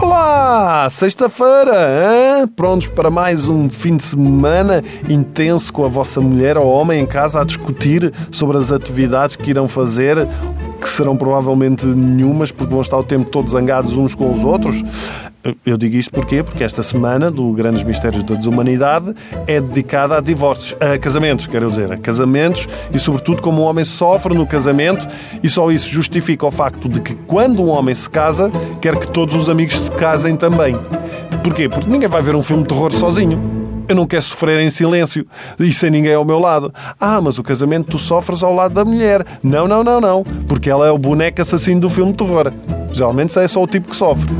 Olá! Sexta-feira! Prontos para mais um fim de semana intenso com a vossa mulher ou homem em casa a discutir sobre as atividades que irão fazer que serão provavelmente nenhumas, porque vão estar o tempo todo zangados uns com os outros. Eu digo isto porquê? Porque esta semana do Grandes Mistérios da Desumanidade é dedicada a divórcios, a casamentos, quero dizer, a casamentos e, sobretudo, como um homem sofre no casamento e só isso justifica o facto de que quando um homem se casa, quer que todos os amigos se casem também. Porquê? Porque ninguém vai ver um filme de terror sozinho. Eu não quero sofrer em silêncio e sem ninguém ao meu lado. Ah, mas o casamento tu sofres ao lado da mulher. Não, não, não, não. Porque ela é o boneco assassino do filme de terror. Geralmente é só o tipo que sofre.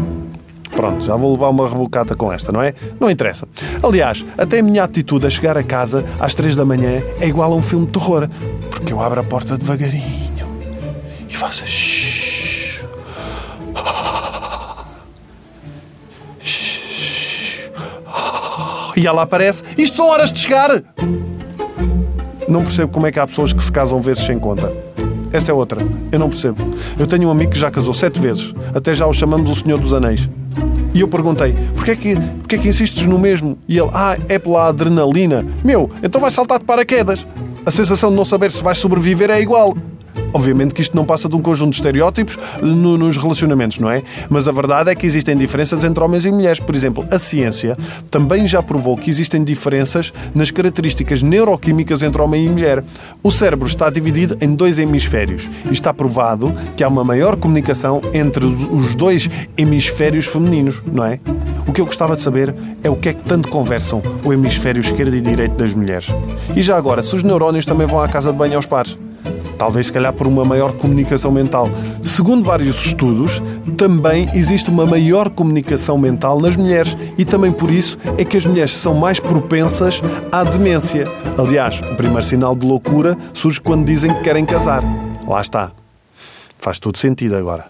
Pronto, já vou levar uma rebocata com esta, não é? Não interessa. Aliás, até a minha atitude a chegar a casa às três da manhã é igual a um filme de terror. Porque eu abro a porta devagarinho e faço. Shhh. E ela aparece. Isto são horas de chegar! Não percebo como é que há pessoas que se casam vezes sem conta. Essa é outra. Eu não percebo. Eu tenho um amigo que já casou sete vezes. Até já o chamamos o Senhor dos Anéis. E eu perguntei, porquê é que, porquê é que insistes no mesmo? E ele, ah, é pela adrenalina. Meu, então vai saltar de paraquedas. A sensação de não saber se vais sobreviver é igual. Obviamente que isto não passa de um conjunto de estereótipos no, nos relacionamentos, não é? Mas a verdade é que existem diferenças entre homens e mulheres. Por exemplo, a ciência também já provou que existem diferenças nas características neuroquímicas entre homem e mulher. O cérebro está dividido em dois hemisférios e está provado que há uma maior comunicação entre os dois hemisférios femininos, não é? O que eu gostava de saber é o que é que tanto conversam o hemisfério esquerdo e direito das mulheres. E já agora, se os neurónios também vão à casa de banho aos pares? Talvez se calhar por uma maior comunicação mental. Segundo vários estudos, também existe uma maior comunicação mental nas mulheres e também por isso é que as mulheres são mais propensas à demência. Aliás, o primeiro sinal de loucura surge quando dizem que querem casar. Lá está. Faz todo sentido agora.